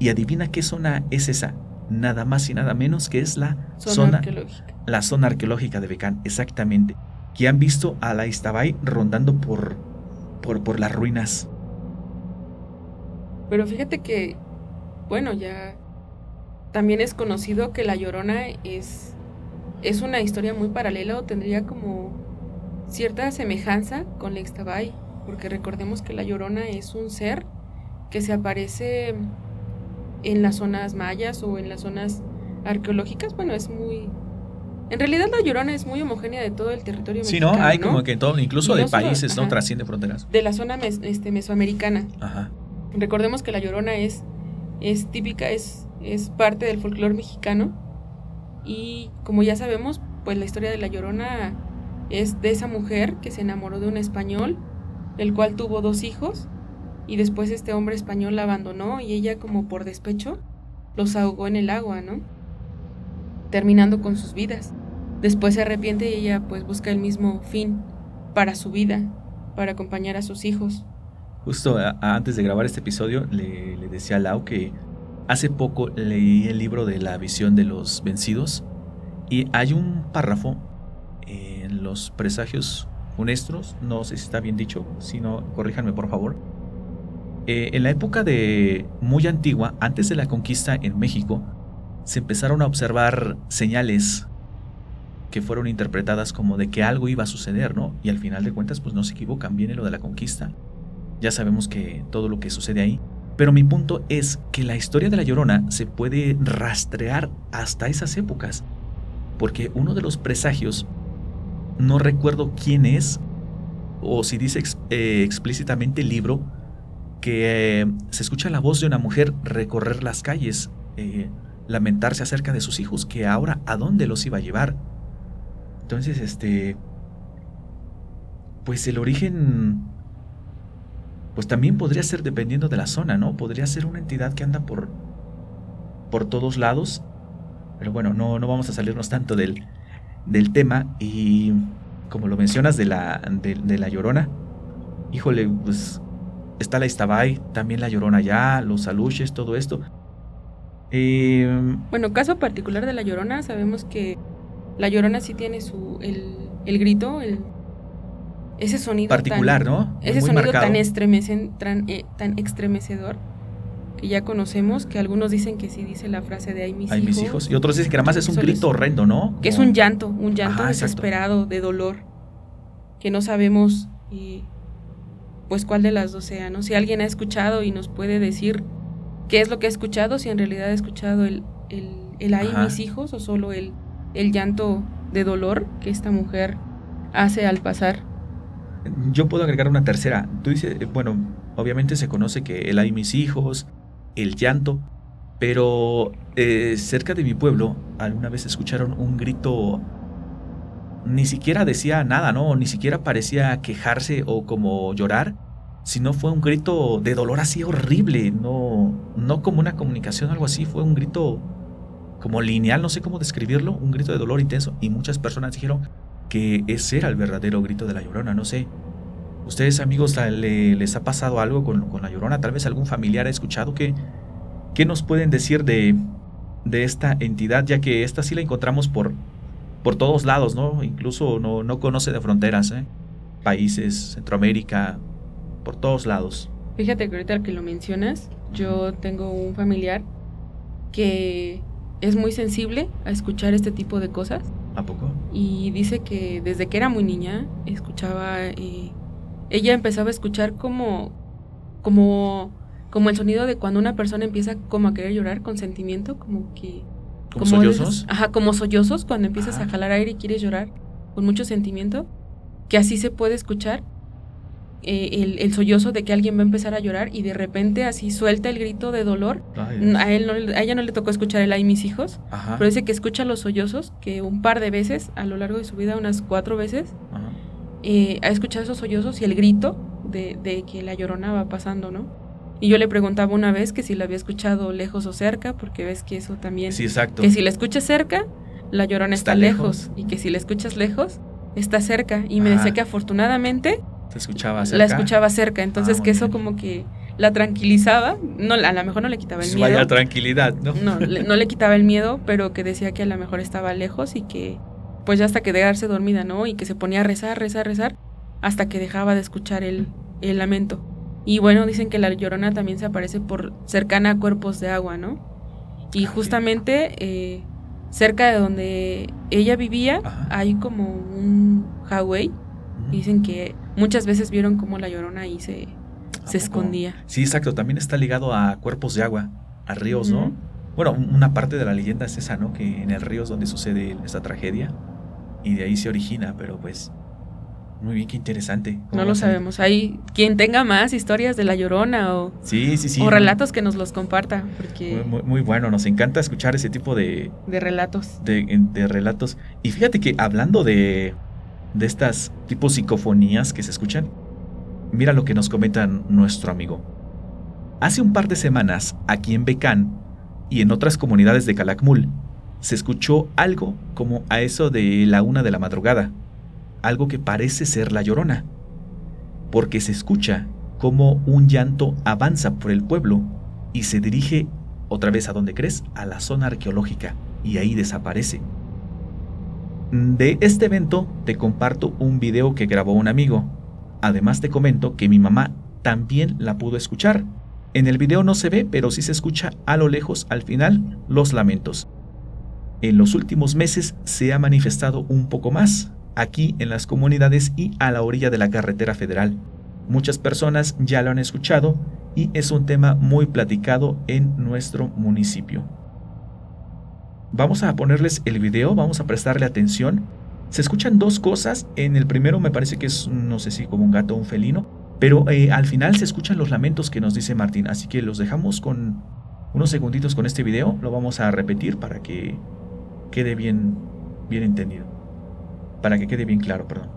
Y adivina qué zona es esa. Nada más y nada menos que es la zona, arqueológica. La zona arqueológica de Becán, exactamente. Que han visto a la Istabay rondando por, por, por las ruinas. Pero fíjate que, bueno, ya también es conocido que La Llorona es, es una historia muy paralela o tendría como cierta semejanza con la Ixtabay, porque recordemos que la Llorona es un ser que se aparece en las zonas mayas o en las zonas arqueológicas, bueno, es muy... En realidad la Llorona es muy homogénea de todo el territorio sí, ¿no? Hay como que todo, incluso de países, ¿no? Trasciende fronteras. De la zona este, mesoamericana. Ajá. Recordemos que la Llorona es, es típica, es es parte del folclore mexicano y como ya sabemos, pues la historia de La Llorona es de esa mujer que se enamoró de un español, el cual tuvo dos hijos y después este hombre español la abandonó y ella como por despecho los ahogó en el agua, ¿no? Terminando con sus vidas. Después se arrepiente y ella pues busca el mismo fin para su vida, para acompañar a sus hijos. Justo antes de grabar este episodio le, decía a Lau que Hace poco leí el libro de la visión de los vencidos y hay un párrafo en los presagios funestos, no sé si está bien dicho, si no, corríjanme por favor. Eh, en la época de muy antigua, antes de la conquista en México, se empezaron a observar señales que fueron interpretadas como de que algo iba a suceder, ¿no? Y al final de cuentas, pues no se equivocan, viene lo de la conquista. Ya sabemos que todo lo que sucede ahí pero mi punto es que la historia de La Llorona se puede rastrear hasta esas épocas, porque uno de los presagios, no recuerdo quién es, o si dice eh, explícitamente el libro, que eh, se escucha la voz de una mujer recorrer las calles, eh, lamentarse acerca de sus hijos, que ahora a dónde los iba a llevar. Entonces, este, pues el origen pues también podría ser dependiendo de la zona, ¿no? Podría ser una entidad que anda por, por todos lados. Pero bueno, no, no vamos a salirnos tanto del, del tema. Y como lo mencionas de la, de, la Llorona, híjole, pues está la Istabay, también la Llorona ya, los aluches, todo esto. Eh, bueno, caso particular de la Llorona, sabemos que la Llorona sí tiene su, el, el grito, el ese sonido particular, ¿no? Ese sonido tan, estremecen, tan, eh, tan, estremecedor que ya conocemos, que algunos dicen que sí dice la frase de ay mis, hijos, mis hijos. Y otros dicen que además es un grito horrendo, ¿no? Que es un llanto, un llanto desesperado, de dolor, que no sabemos y pues cuál de las dos sea, ¿no? Si alguien ha escuchado y nos puede decir qué es lo que ha escuchado, si en realidad ha escuchado el, el, el ay mis hijos o solo el, el llanto de dolor que esta mujer hace al pasar yo puedo agregar una tercera. Tú dices, eh, bueno, obviamente se conoce que el hay mis hijos, el llanto, pero eh, cerca de mi pueblo alguna vez escucharon un grito, ni siquiera decía nada, ¿no? Ni siquiera parecía quejarse o como llorar, sino fue un grito de dolor así horrible, no, no como una comunicación o algo así, fue un grito como lineal, no sé cómo describirlo, un grito de dolor intenso y muchas personas dijeron, que ese era el verdadero grito de la llorona, no sé. ¿Ustedes amigos les ha pasado algo con, la llorona? Tal vez algún familiar ha escuchado. ¿Qué, qué nos pueden decir de, de esta entidad? Ya que esta sí la encontramos por, por todos lados, ¿no? Incluso no, no conoce de fronteras, ¿eh? Países, Centroamérica, por todos lados. Fíjate que ahorita que lo mencionas, yo tengo un familiar que es muy sensible a escuchar este tipo de cosas. ¿A poco? Y dice que desde que era muy niña escuchaba, eh, ella empezaba a escuchar como, como, como el sonido de cuando una persona empieza como a querer llorar con sentimiento, como que ¿Como, sollozos? ajá, como sollozos cuando empiezas a jalar aire y quieres llorar con mucho sentimiento, que así se puede escuchar eh, el, sollozo de que alguien va a empezar a llorar y de repente así suelta el grito de dolor. a, él a ella no le tocó escuchar el ay mis hijos, pero dice que escucha los sollozos, que un par de veces a lo largo de su vida, unas cuatro veces, eh, ha escuchado esos sollozos y el grito de, de que la llorona va pasando, ¿no? Y yo le preguntaba una vez que si la había escuchado lejos o cerca, porque ves que eso también... Sí, exacto. Que si la escuchas cerca, la llorona está, lejos. Y que si la escuchas lejos, está cerca. Y me decía que afortunadamente... Se escuchaba cerca. La escuchaba cerca. Entonces ah, que eso como que la tranquilizaba. No, a lo mejor no le quitaba el miedo. Vaya tranquilidad, ¿no? No, no le quitaba el miedo, pero que decía que a lo mejor estaba lejos y que pues ya hasta que quedarse dormida, ¿no? Y que se ponía a rezar, rezar, rezar, hasta que dejaba de escuchar el, el lamento. Y bueno, dicen que la llorona también se aparece por cercana a cuerpos de agua, ¿no? Y justamente eh, cerca de donde ella vivía hay como un highway. Dicen que muchas veces vieron cómo la llorona ahí se, se escondía. Sí, exacto. También está ligado a cuerpos de agua, a ríos, ¿no? Bueno, una parte de la leyenda es esa, ¿no? Que en el río es donde sucede esta tragedia y de ahí se origina, pero pues muy bien, qué interesante. No lo sabemos. Hay quien tenga más historias de La Llorona o, sí, sí, sí, o relatos que nos los comparta. Porque muy, bueno, nos encanta escuchar ese tipo de... De relatos. De, relatos. Y fíjate que hablando de, de estas tipos psicofonías que se escuchan, mira lo que nos comenta nuestro amigo. Hace un par de semanas, aquí en Becán y en otras comunidades de Calakmul, se escuchó algo como a eso de la una de la madrugada algo que parece ser la llorona, porque se escucha como un llanto avanza por el pueblo y se dirige otra vez a donde crees, a la zona arqueológica, y ahí desaparece. De este evento te comparto un video que grabó un amigo. Además te comento que mi mamá también la pudo escuchar. En el video no se ve, pero sí se escucha a lo lejos al final los lamentos. En los últimos meses se ha manifestado un poco más, aquí en las comunidades y a la orilla de la carretera federal. Muchas personas ya lo han escuchado y es un tema muy platicado en nuestro municipio. Vamos a ponerles el video, vamos a prestarle atención. Se escuchan dos cosas. En el primero me parece que es, no sé si como un gato o un felino, pero eh, al final se escuchan los lamentos que nos dice Martín. Así que los dejamos con unos segunditos con este video. Lo vamos a repetir para que quede bien, bien entendido para que quede bien claro, perdón.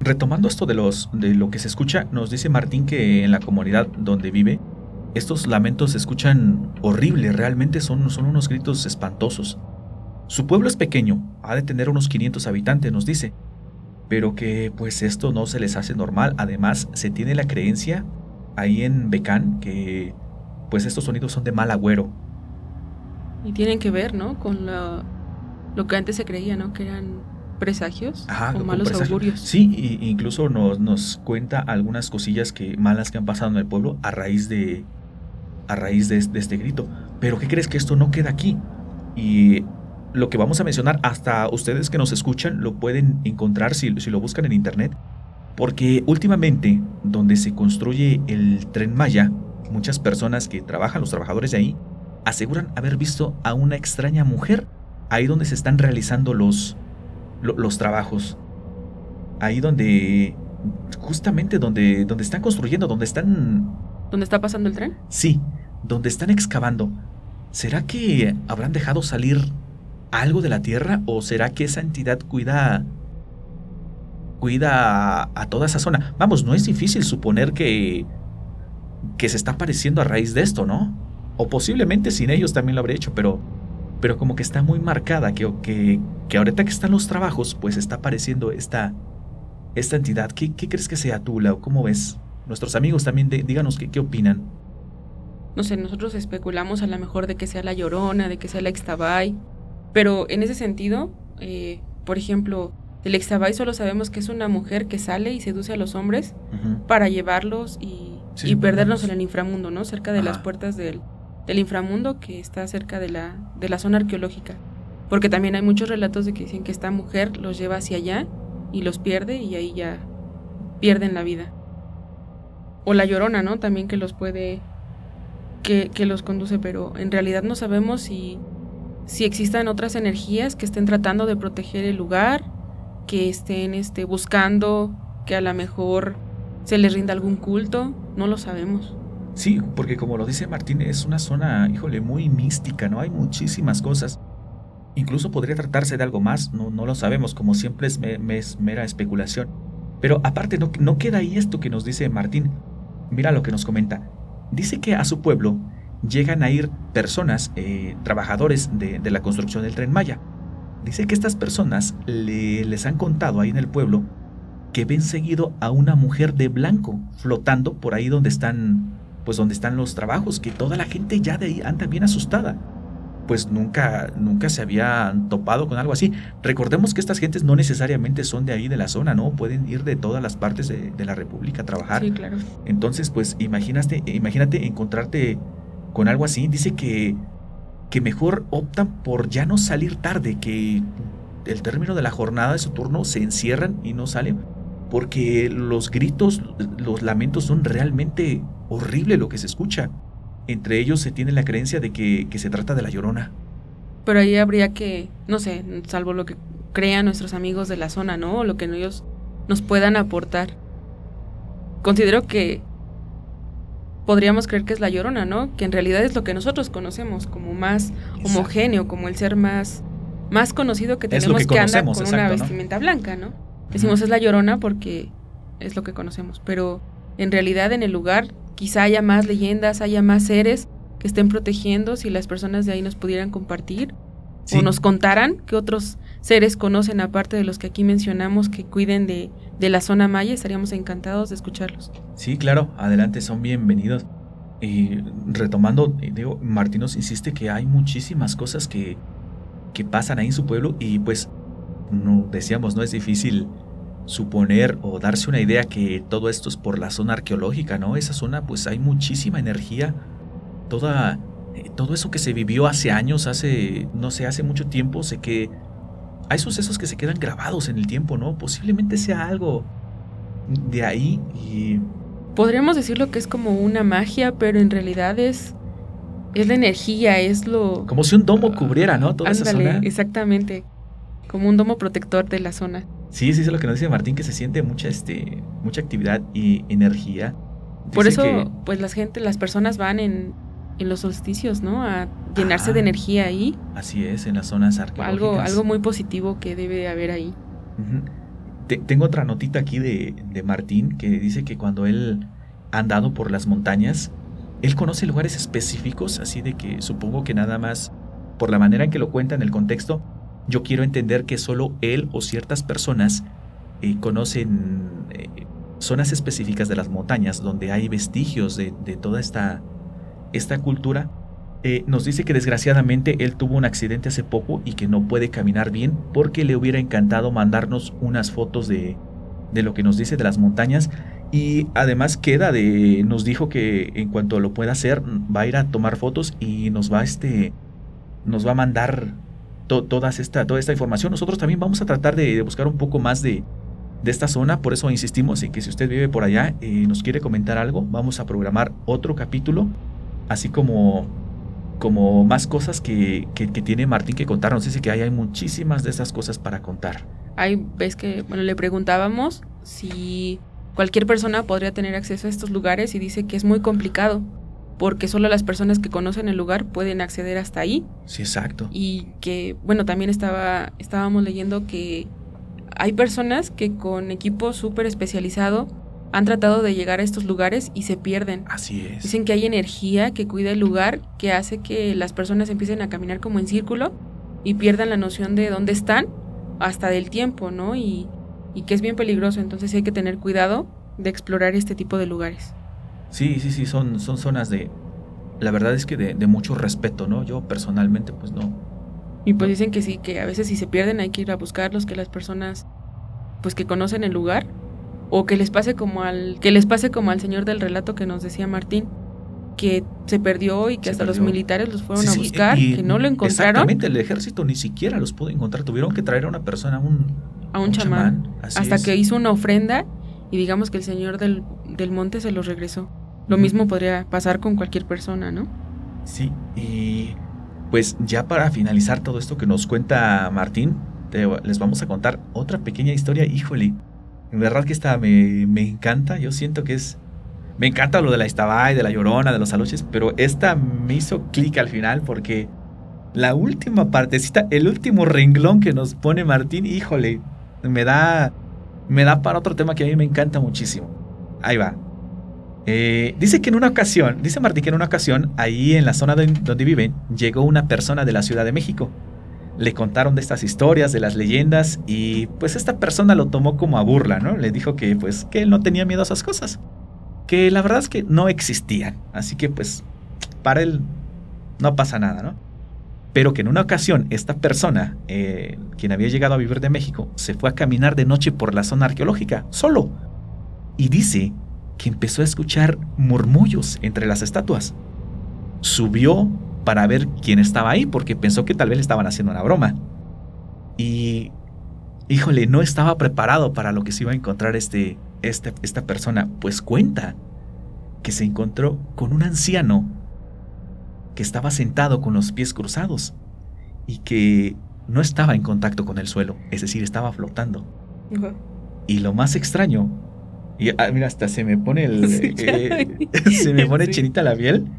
Retomando esto de, los, de lo que se escucha, nos dice Martín que en la comunidad donde vive, estos lamentos se escuchan horribles, realmente son, son unos gritos espantosos. Su pueblo es pequeño, ha de tener unos 500 habitantes, nos dice, pero que pues esto no se les hace normal. Además, se tiene la creencia ahí en Becán que pues estos sonidos son de mal agüero. Y tienen que ver, ¿no? Con la lo que antes se creía, ¿no? Que eran presagios o malos augurios. Sí, incluso nos, nos cuenta algunas cosillas que malas que han pasado en el pueblo a raíz de a raíz de, este grito. Pero ¿qué crees que esto no queda aquí? Y lo que vamos a mencionar, hasta ustedes que nos escuchan lo pueden encontrar si, lo buscan en internet. Porque últimamente, donde se construye el tren Maya, muchas personas que trabajan, los trabajadores de ahí, aseguran haber visto a una extraña mujer ahí donde se están realizando los, los, trabajos. Ahí donde, justamente donde, donde están construyendo, donde están... ¿Dónde está pasando el tren? Sí, donde están excavando. ¿Será que habrán dejado salir algo de la tierra o será que esa entidad cuida cuida a, toda esa zona? Vamos, no es difícil suponer que que se está apareciendo a raíz de esto, ¿no? O posiblemente sin ellos también lo habría hecho, pero pero como que está muy marcada, que, que, que ahorita que están los trabajos, pues está apareciendo esta, esta entidad. ¿Qué, crees que sea tú, Lau? ¿Cómo ves? Nuestros amigos también, díganos qué, qué opinan. No sé, nosotros especulamos a lo mejor de que sea la Llorona, de que sea la Ixtabay, pero en ese sentido, eh, por ejemplo, del Ixtabay solo sabemos que es una mujer que sale y seduce a los hombres para llevarlos y, perdernos en el inframundo, ¿no? Cerca de las puertas del, del, inframundo que está cerca de la, de la zona arqueológica. Porque también hay muchos relatos de que dicen que esta mujer los lleva hacia allá y los pierde y ahí ya pierden la vida. O la llorona, ¿no? También que los puede, que, que los conduce, pero en realidad no sabemos si, si existan otras energías que estén tratando de proteger el lugar, que estén este, buscando que a lo mejor se les rinda algún culto, no lo sabemos. Sí, porque como lo dice Martín, es una zona, híjole, muy mística, ¿no? Hay muchísimas cosas. Incluso podría tratarse de algo más, no, no lo sabemos, como siempre es, mera especulación. Pero aparte, no, no queda ahí esto que nos dice Martín. Mira lo que nos comenta. Dice que a su pueblo llegan a ir personas, eh, trabajadores de, la construcción del tren Maya. Dice que estas personas les han contado ahí en el pueblo que ven seguido a una mujer de blanco flotando por ahí donde están, pues donde están los trabajos, que toda la gente ya de ahí anda bien asustada pues nunca, nunca se habían topado con algo así. Recordemos que estas gentes no necesariamente son de ahí de la zona, ¿no? Pueden ir de todas las partes de, la República a trabajar. Sí, claro. Entonces, pues imagínate, imagínate encontrarte con algo así. Dice que, que mejor optan por ya no salir tarde, que el término de la jornada de su turno se encierran y no salen, porque los gritos, los lamentos son realmente horrible lo que se escucha. Entre ellos se tiene la creencia de que, se trata de la llorona. Pero ahí habría que, no sé, salvo lo que crean nuestros amigos de la zona, ¿no? O lo que ellos nos puedan aportar. Considero que podríamos creer que es la llorona, ¿no? Que en realidad es lo que nosotros conocemos como más homogéneo, como el ser más, más conocido que tenemos que, anda con una vestimenta blanca, ¿no? Decimos es la llorona porque es lo que conocemos, pero en realidad en el lugar quizá haya más leyendas, haya más seres que estén protegiendo, si las personas de ahí nos pudieran compartir o nos contaran que otros seres conocen aparte de los que aquí mencionamos que cuiden de, de la zona maya, estaríamos encantados de escucharlos. Sí, claro, adelante, son bienvenidos. Y retomando, eh, digo, Martín nos insiste que hay muchísimas cosas que, que pasan ahí en su pueblo y pues, no, decíamos, no es difícil suponer o darse una idea que todo esto es por la zona arqueológica, ¿no? Esa zona pues hay muchísima energía, toda, eh, todo eso que se vivió hace años, hace, no sé, hace mucho tiempo, sé que hay sucesos que se quedan grabados en el tiempo, ¿no? Posiblemente sea algo de ahí y... Podríamos decirlo que es como una magia, pero en realidad es, es la energía, es lo... Como si un domo cubriera, ¿no? Toda esa zona. Exactamente, como un domo protector de la zona. Sí, sí, es lo que nos dice Martín, que se siente mucha, este, mucha actividad y energía. Por eso, pues la gente, las personas van en, en los solsticios, ¿no? A llenarse de energía ahí. Así es, en las zonas arqueológicas. Algo, algo muy positivo que debe haber ahí. tengo otra notita aquí de, de Martín que dice que cuando él ha andado por las montañas, él conoce lugares específicos, así de que supongo que nada más, por la manera en que lo cuenta en el contexto, yo quiero entender que solo él o ciertas personas eh, conocen eh, zonas específicas de las montañas donde hay vestigios de, toda esta, esta cultura. Eh, nos dice que desgraciadamente él tuvo un accidente hace poco y que no puede caminar bien porque le hubiera encantado mandarnos unas fotos de, de lo que nos dice de las montañas y además queda de nos dijo que en cuanto lo pueda hacer va a ir a tomar fotos y nos va este nos va a mandar esta, toda esta información. Nosotros también vamos a tratar de, buscar un poco más de, de, esta zona, por eso insistimos en que si usted vive por allá y eh, nos quiere comentar algo, vamos a programar otro capítulo, así como, como más cosas que, que, tiene Martín que contarnos. Dice que hay, hay muchísimas de esas cosas para contar. Hay, ves que, bueno, le preguntábamos si cualquier persona podría tener acceso a estos lugares y dice que es muy complicado porque solo las personas que conocen el lugar pueden acceder hasta ahí. Sí, exacto. Y que, bueno, también estaba, estábamos leyendo que hay personas que con equipo súper especializado han tratado de llegar a estos lugares y se pierden. Así es. Dicen que hay energía que cuida el lugar, que hace que las personas empiecen a caminar como en círculo y pierdan la noción de dónde están, hasta del tiempo, ¿no? Y, y que es bien peligroso, entonces hay que tener cuidado de explorar este tipo de lugares. Sí, sí, sí, son, son zonas de, la verdad es que de, de mucho respeto, ¿no? Yo personalmente pues no. Y pues dicen que sí, que a veces si se pierden hay que ir a buscarlos, que las personas pues que conocen el lugar o que les pase como al que les pase como al señor del relato que nos decía Martín que se perdió y que Se hasta los militares los fueron Sí, a buscar, y- que no lo encontraron Exactamente, el ejército ni siquiera los pudo encontrar. Tuvieron que traer a una persona, a un, a un chamán, hasta es. que hizo una ofrenda y digamos que el señor del, del monte se los regresó. Lo mismo podría pasar con cualquier persona, ¿no? Sí, y pues ya para finalizar todo esto que nos cuenta Martín, te- les vamos a contar otra pequeña historia. Híjole, en verdad que esta me, me encanta. Yo siento que es. Me encanta lo de la Istabay, de la Llorona, de los Aluches, pero esta me hizo clic al final porque la última partecita, el último renglón que nos pone Martín, híjole, me da. Me da para otro tema que a mí me encanta muchísimo. Ahí va. Eh, dice que en una ocasión, dice Martín que en una ocasión, ahí en la zona de- donde viven, llegó una persona de la Ciudad de México. Le contaron de estas historias, de las leyendas, y pues esta persona lo tomó como a burla, ¿no? Le dijo que pues que él no tenía miedo a esas cosas. Que la verdad es que no existían. Así que pues para él no pasa nada, ¿no? Pero que en una ocasión esta persona, eh, quien había llegado a vivir de México, se fue a caminar de noche por la zona arqueológica, solo. Y dice que empezó a escuchar murmullos entre las estatuas. Subió para ver quién estaba ahí porque pensó que tal vez le estaban haciendo una broma. Y, híjole, no estaba preparado para lo que se iba a encontrar este, este, esta persona. Pues cuenta que se encontró con un anciano que estaba sentado con los pies cruzados y que no estaba en contacto con el suelo, es decir, estaba flotando. Y lo más extraño, y ah, mira, hasta se me pone el. Sí, eh, se me pone Sí. chinita la piel.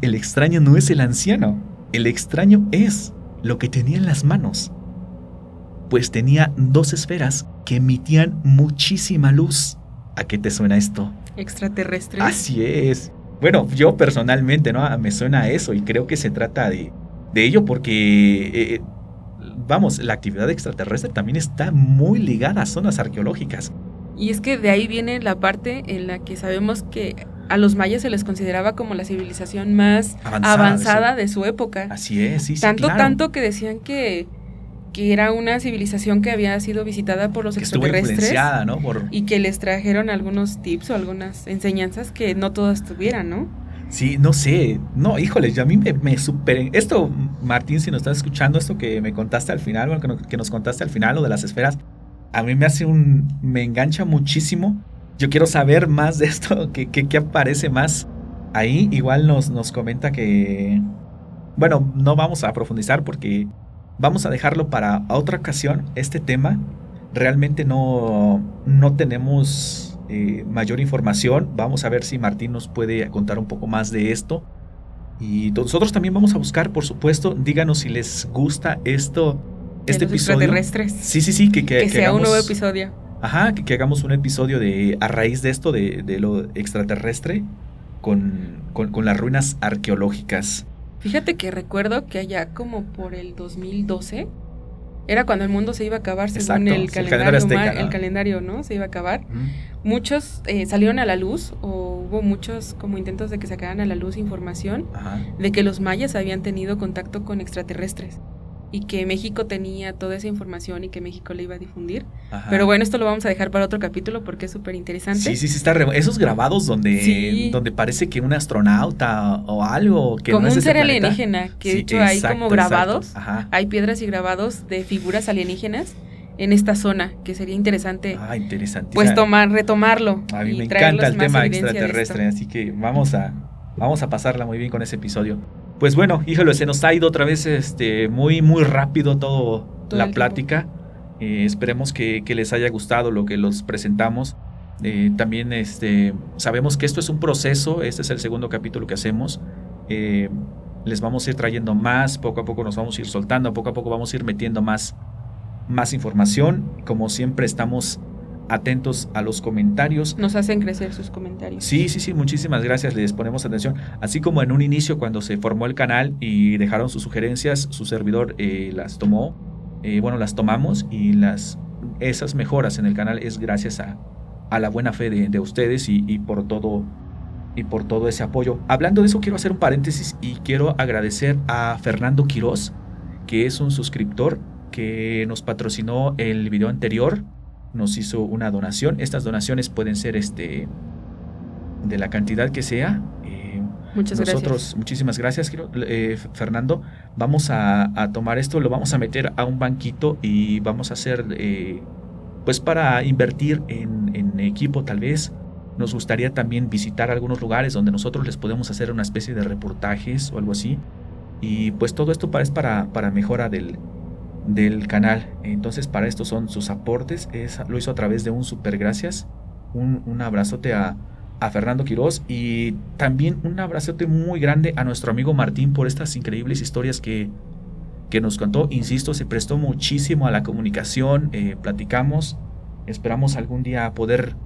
El extraño no es el anciano. El extraño es lo que tenía en las manos. Pues tenía dos esferas que emitían muchísima luz. ¿A qué te suena esto? Extraterrestres. Así es. Bueno, yo personalmente, ¿no? Ah, Me suena a eso y creo que se trata de, de ello porque, eh, vamos, la actividad extraterrestre también está muy ligada a zonas arqueológicas. Y es que de ahí viene la parte en la que sabemos que a los mayas se les consideraba como la civilización más Avanzada, avanzada, de de, su época. Así es, sí, sí, tanto, claro. tanto que decían que, que era una civilización que había sido visitada por los que extraterrestres influenciada, ¿no? Por, y que les trajeron algunos tips o algunas enseñanzas que no todas tuvieran, ¿no? Sí, no sé. No, híjole, yo a mí me, me super... Esto, Martín, si nos estás escuchando, esto que me contaste al final, bueno, que, no- que nos contaste al final, lo de las esferas, a mí me hace un... me engancha muchísimo. Yo quiero saber más de esto, que, que, que aparece más ahí. Igual nos, nos comenta que... Bueno, no vamos a profundizar porque vamos a dejarlo para otra ocasión, este tema. Realmente no, no tenemos eh, mayor información. Vamos a ver si Martín nos puede contar un poco más de esto. Y nosotros también vamos a buscar, por supuesto. Díganos si les gusta esto, De este los episodio. extraterrestres. Sí, sí, sí, que, que, que, que sea un nuevo episodio. Ajá, que, que hagamos un episodio de a raíz de esto, de, de lo extraterrestre, con, con, con las ruinas arqueológicas. Fíjate que recuerdo que allá como por el 2012 era cuando el mundo se iba a acabar según Exacto, el calendario, el calendario azteca, ¿no? el calendario, ¿no? Se iba a acabar. Muchos eh, salieron a la luz o hubo muchos como intentos de que sacaran a la luz información Ajá. de que los mayas habían tenido contacto con extraterrestres y que México tenía toda esa información y que México le iba a difundir. Ajá. Pero bueno, esto lo vamos a dejar para otro capítulo porque es súper interesante. Sí, sí, sí, está re- Esos grabados donde, Sí. donde parece que un astronauta o algo que como no es un ese ser planeta. alienígena, que Sí, de hecho hay como grabados, hay piedras y grabados de figuras alienígenas en esta zona, que sería interesante Ah, interesante. pues tomar, retomarlo. A mí me encanta el tema extraterrestre, así que vamos a, vamos a pasarla muy bien con ese episodio. Pues bueno, híjole, se nos ha ido otra vez este, muy, muy rápido todo, Todo la plática. Eh, esperemos que, que les haya gustado lo que los presentamos. Eh, también este, sabemos que esto es un proceso, este es el segundo capítulo que hacemos. Eh, les vamos a ir trayendo más, poco a poco nos vamos a ir soltando, poco a poco vamos a ir metiendo más, más información. Como siempre estamos atentos a los comentarios. Nos hacen crecer sus comentarios. Sí, sí, sí, muchísimas gracias, les ponemos atención. Así como en un inicio cuando se formó el canal y dejaron sus sugerencias, su servidor eh, las tomó, eh, bueno, las tomamos y las esas mejoras en el canal es gracias a, a la buena fe de, de ustedes y, y, por todo y por todo ese apoyo. Hablando de eso, quiero hacer un paréntesis y quiero agradecer a Fernando Quiroz, que es un suscriptor que nos patrocinó el video anterior, nos hizo una donación. Estas donaciones pueden ser este de la cantidad que sea. Eh, Muchas nosotros, gracias. muchísimas gracias, eh, Fernando. Vamos a, a, tomar esto, lo vamos a meter a un banquito y vamos a hacer, eh, pues para invertir en, en equipo tal vez, nos gustaría también visitar algunos lugares donde nosotros les podemos hacer una especie de reportajes o algo así. Y pues todo esto es para, para mejora del, del canal. Entonces para esto son sus aportes. Es, lo hizo a través de un super gracias. Un, un abrazote a, a, Fernando Quiroz y también un abrazote muy grande a nuestro amigo Martín por estas increíbles historias que, que nos contó. Insisto, se prestó muchísimo a la comunicación. Eh, platicamos. Esperamos algún día poder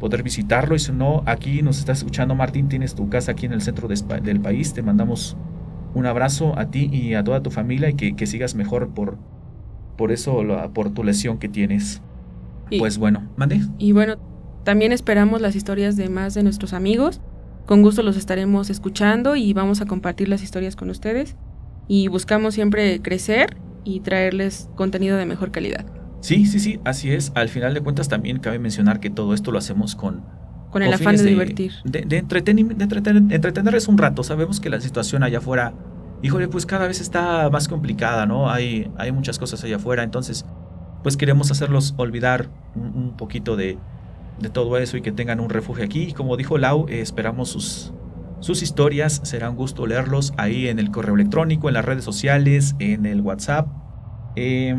poder visitarlo. Y si no, aquí nos estás escuchando, Martín, tienes tu casa aquí en el centro de, del país. Te mandamos un abrazo a ti y a toda tu familia y que, que sigas mejor por, por eso, por tu lesión que tienes. Y, pues bueno, mande. Y bueno, también esperamos las historias de más de nuestros amigos. Con gusto los estaremos escuchando y vamos a compartir las historias con ustedes. Y buscamos siempre crecer y traerles contenido de mejor calidad. Sí, sí, sí, así es. Al final de cuentas también cabe mencionar que todo esto lo hacemos con... Con el afán de, de, divertir. De, de, entreten, de entreten, entretenerles un rato. Sabemos que la situación allá afuera, híjole, pues cada vez está más complicada, ¿no? Hay, hay muchas cosas allá afuera, entonces pues queremos hacerlos olvidar un, poquito de, de todo eso y que tengan un refugio aquí. Y como dijo Lau, eh, esperamos sus, sus historias. Será un gusto leerlos ahí en el correo electrónico, en las redes sociales, en el WhatsApp. Eh,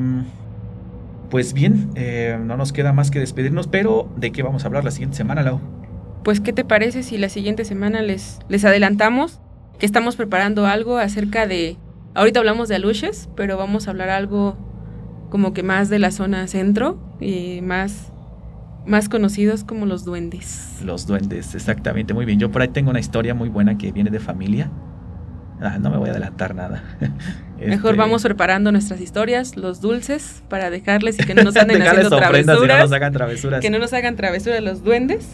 pues bien, eh, no nos queda más que despedirnos, pero ¿de qué vamos a hablar la siguiente semana, Lau? Pues, ¿qué te parece si la siguiente semana les, les adelantamos que estamos preparando algo acerca de... Ahorita hablamos de aluches, pero vamos a hablar algo como que más de la zona centro y más, más conocidos como los duendes. Los duendes, exactamente, muy bien. Yo por ahí tengo una historia muy buena que viene de familia. Ah, no me voy a adelantar nada. Mejor este... vamos preparando nuestras historias, los dulces, para dejarles y que no nos anden haciendo travesuras, y no nos hagan travesuras. Que no nos hagan travesuras los duendes.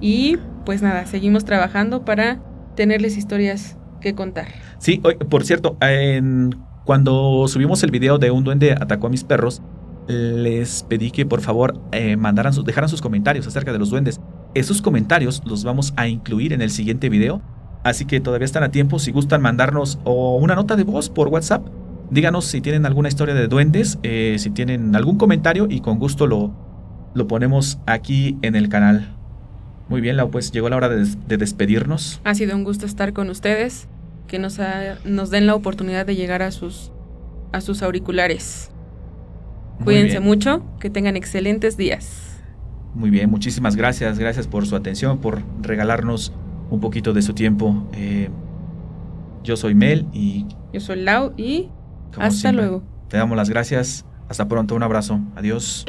Y pues nada, seguimos trabajando para tenerles historias que contar. Sí, por cierto, en, cuando subimos el video de un duende atacó a mis perros, les pedí que por favor eh, mandaran dejaran sus comentarios acerca de los duendes. Esos comentarios los vamos a incluir en el siguiente video Así que todavía están a tiempo si gustan mandarnos o una nota de voz por WhatsApp. Díganos si tienen alguna historia de duendes, eh, si tienen algún comentario y con gusto lo, lo ponemos aquí en el canal. Muy bien, Lau, pues llegó la hora de, de, despedirnos. Ha sido un gusto estar con ustedes, que nos, ha, nos den la oportunidad de llegar a sus, a sus auriculares. Muy Cuídense bien. mucho, que tengan excelentes días. Muy bien, muchísimas gracias, gracias por su atención, por regalarnos un poquito de su tiempo. Eh, yo soy Mel y... Yo soy Lau y hasta siempre, luego. Te damos las gracias. Hasta pronto. Un abrazo. Adiós.